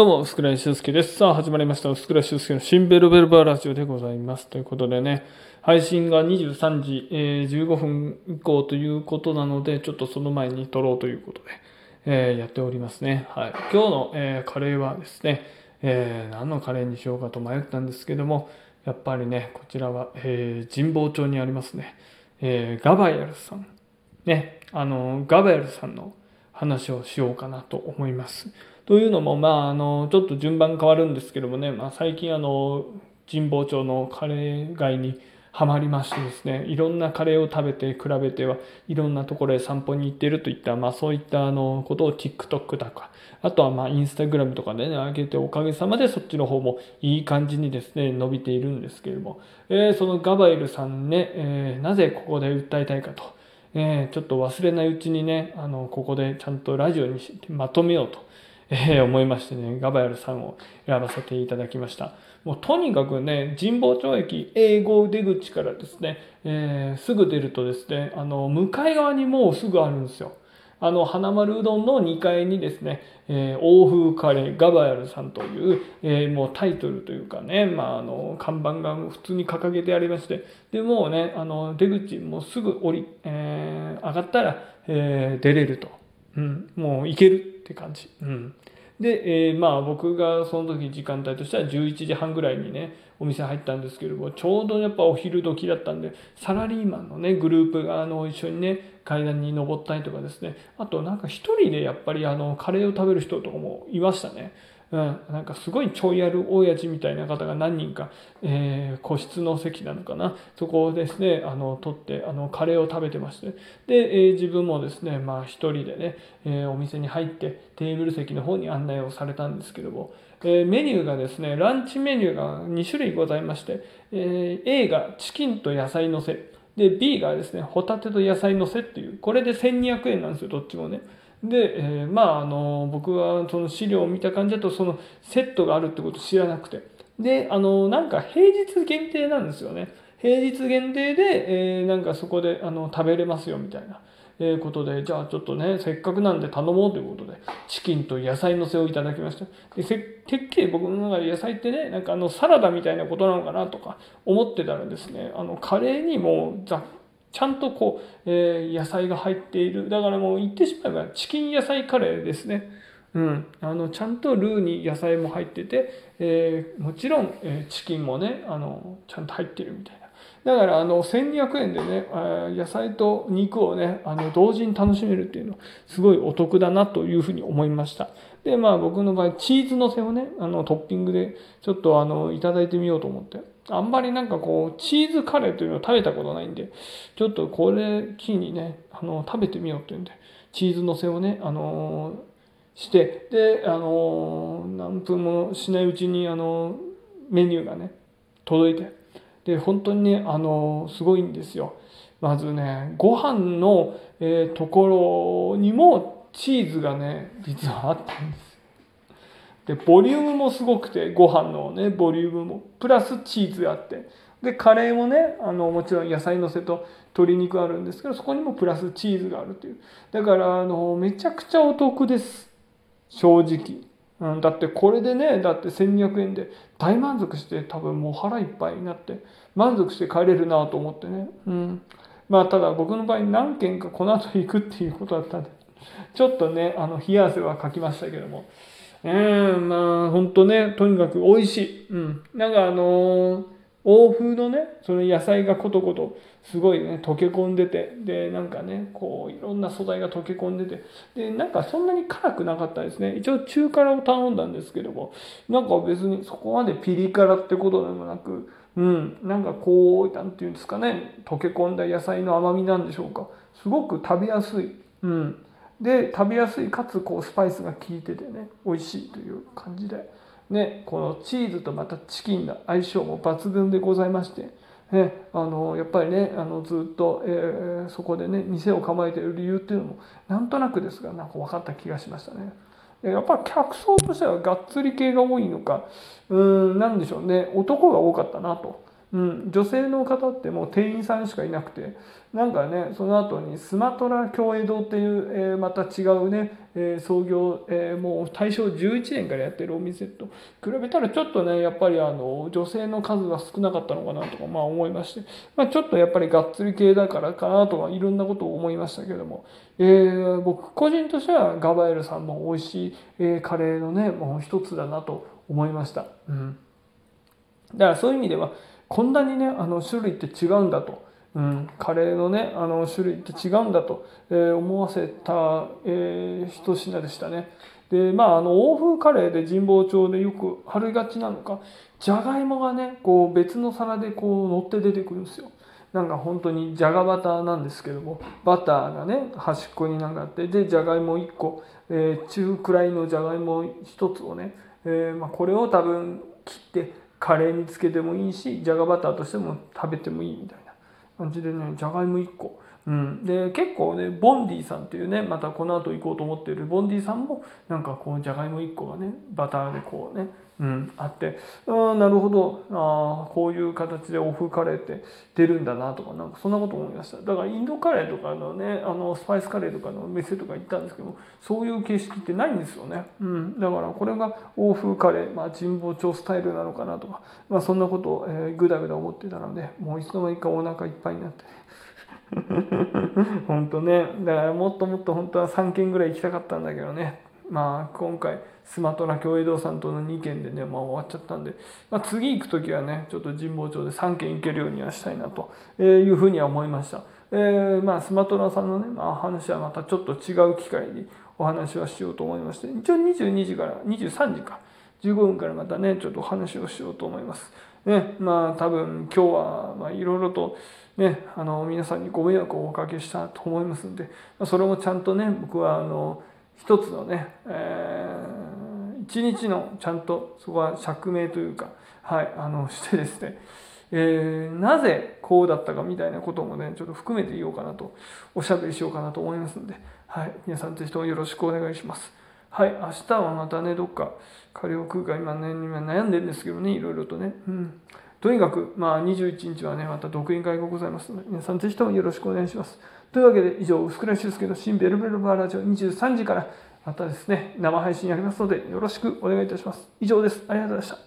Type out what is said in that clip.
どうも、薄倉修介です。さあ、始まりました。薄倉修介の新ベルベルバーラジオでございます。ということでね、配信が23時、えー15分以降ということなので、ちょっとその前に撮ろうということで、えーやっておりますね。はい。今日の、えーカレーはですね、え何のカレーにしようかと迷ったんですけども、やっぱりね、こちらは、え神保町にありますね、えガバヤルさん。ね、あの、ガバヤルさんの話をしようかなと思います。というのも、まあ、あの、ちょっと順番変わるんですけどもね、まあ、最近、あの、神保町のカレー街にハマりましてですね、いろんなカレーを食べて比べてはいろんなところへ散歩に行っているといった、まあ、そういったあのことを TikTok だとか、あとはまあ、インスタグラムとかでね、上げておかげさまでそっちの方もいい感じにですね、伸びているんですけれども、えーそのガバエルさんね、えーなぜここで訴えたいかと。えーちょっと忘れないうちにね、あの、ここでちゃんとラジオにまとめようと、えー思いましてね、ガバヤルさんを選ばせていただきました。もうとにかくね、神保町駅英語出口からですね、えーすぐ出るとですね、あの、向かい側にもうすぐあるんですよ。あの、花丸うどんの2階にですね、えー欧風カレーガバヤルさんという、えーもうタイトルというかね、まあ、あの、看板が普通に掲げてありまして、で、もうね、あの、出口もうすぐ降り、えー上がったら、えー出れると。うん、もう行けるって感じ。うん。で、えーまあ僕がその時時間帯としては11時半ぐらいにね、お店入ったんですけれども、ちょうどやっぱお昼時だったんで、サラリーマンのね、グループがあの一緒にね、階段に登ったりとかですね、あとなんか一人でやっぱりあのカレーを食べる人とかもいましたね。うん、なんかすごいちょいやる親父みたいな方が何人か、えー個室の席なのかな。そこをですねあの取ってあのカレーを食べてまして。で、えー自分もですねまあ一人でね、えーお店に入ってテーブル席の方に案内をされたんですけども、えーメニューがですねランチメニューが2種類ございまして、えー A がチキンと野菜のせ。で B がですねホタテと野菜のせっていう。これで1200円なんですよどっちもね。で、えーまああの僕はその資料を見た感じだとそのセットがあるってこと知らなくてであのなんか平日限定なんですよね平日限定で、えーなんかそこであの食べれますよみたいな。えーことでじゃあちょっとねせっかくなんで頼もうということでチキンと野菜のせをいただきましたでせてっきり僕の中で野菜ってねなんかあのサラダみたいなことなのかなとか思ってたらですねあのカレーにもざちゃんとこう、えー野菜が入っている。だからもう言ってしまえばチキン野菜カレーですね。うん。あの、ちゃんとルーに野菜も入ってて、えーもちろん、えーチキンもね、あの、ちゃんと入ってるみたいな。だから、あの、1200円でね、あー野菜と肉をね、あの、同時に楽しめるっていうのは、すごいお得だなというふうに思いました。で、まあ僕の場合、チーズのせをね、あの、トッピングで、ちょっとあの、いただいてみようと思って。あんまりなんかこう、チーズカレーというのを食べたことないんで、ちょっとこれ機にね、あの、食べてみようっていうんで、チーズのせをね、あのして、で、あの何分もしないうちに、あのメニューがね、届いて、で、本当にね、あのすごいんですよ。まずね、ご飯の、えところにもチーズがね、実はあったんです。でボリュームもすごくてご飯のねボリュームもプラスチーズがあって。でカレーもねあのもちろん野菜のせと鶏肉あるんですけどそこにもプラスチーズがあるという。だからあのめちゃくちゃお得です。正直、うん、だってこれでねだって1200円で大満足して多分もう腹いっぱいになって満足して帰れるなと思ってね。うん。まあただ僕の場合何軒かこの後行くっていうことだったんでちょっとねあの冷や汗はかきましたけども。うん、まあ、ほんとね、とにかく美味しい。うん。なんかあのー欧風のね、その野菜がことこと、すごいね、溶け込んでて、で、なんかね、こう、いろんな素材が溶け込んでて、で、なんかそんなに辛くなかったですね。一応中辛を頼んだんですけども、なんか別にそこまでピリ辛ってことでもなく、うん、なんかこう、なんていうんですかね、溶け込んだ野菜の甘みなんでしょうか。すごく食べやすい。うん。で食べやすいかつこうスパイスが効いててね美味しいという感じで、ね、このチーズとまたチキンの相性も抜群でございまして、ね、あのやっぱりねあのずっと、えーそこでね店を構えている理由っていうのもなんとなくですがなんか分かった気がしましたね。やっぱ客層としてはがっつり系が多いのかうんなんでしょうね男が多かったなと。うん、女性の方ってもう店員さんしかいなくてなんかねその後にスマトラ共栄堂っていう、えー、また違うね、えー、創業、えー、もう大正11年からやってるお店と比べたらちょっとねやっぱりあの女性の数が少なかったのかなとかまあ思いまして、まあ、ちょっとやっぱりがっつり系だからかなとかいろんなことを思いましたけども、えー、僕個人としてはガバエルさんも美味しい、えー、カレーのねもう一つだなと思いました。うんだからそういう意味ではこんなにねあの種類って違うんだと、うん、カレーのねあの種類って違うんだと、えー、思わせた、えー、一品でしたね。でまああの欧風カレーで神保町でよくありがちなのかじゃがいもがねこう別の皿でこう乗って出てくるんですよ。なんか本当にじゃがバターなんですけどもバターがね端っこになんかあってでじゃがいも1個、えー、中くらいのじゃがいも1つをね、えーまあ、これを多分切ってカレーにつけてもいいしじゃがバターとしても食べてもいいみたいな。感じでねじゃがいも1個、うん、で結構ねボンディさんっていうねまたこの後行こうと思ってるボンディさんもなんかこうじゃがいも1個がねバターでこうねうん、あってあなるほど。あこういう形でオフカレーって出るんだなとかなんかそんなこと思いました。だからインドカレーとかのねあのスパイスカレーとかの店とか行ったんですけどそういう形式ってないんですよね、うん、だからこれが欧風カレー、まあ、神保町スタイルなのかなとか、まあ、そんなことを、えー、ぐだぐだ思ってたのでもういつの間にかお腹いっぱいになって。本当ね。だからもっともっと本当は3軒ぐらい行きたかったんだけどね。まあ今回スマトラ共栄堂さんとの2件でね、まあ、終わっちゃったんで、まあ、次行く時はねちょっと神保町で3軒行けるようにはしたいなというふうには思いました。えー、まあスマトラさんのね、まあ、話はまたちょっと違う機会にお話はしようと思いまして一応22時から23時か15分からまたねちょっとお話をしようと思います。ねまあ多分今日はいろいろとねあの皆さんにご迷惑をおかけしたと思いますんでそれもちゃんとね僕はあの一つのね、えー、一日のちゃんとそこは釈明というか、はい、あのしてですね、えー、なぜこうだったかみたいなこともねちょっと含めて言おうかなとおしゃべりしようかなと思いますので、はい、皆さんぜひともよろしくお願いします。はい、明日はまたねどっかカレーを食うか今ね今悩んでるんですけどねいろいろとね。うんとにかく、まあ、21日はね、また独演会がございますので、皆さんぜひともよろしくお願いします。というわけで、以上、薄倉修介の新ベルベルバーラジオ23時から、またですね、生配信やりますので、よろしくお願いいたします。以上です。ありがとうございました。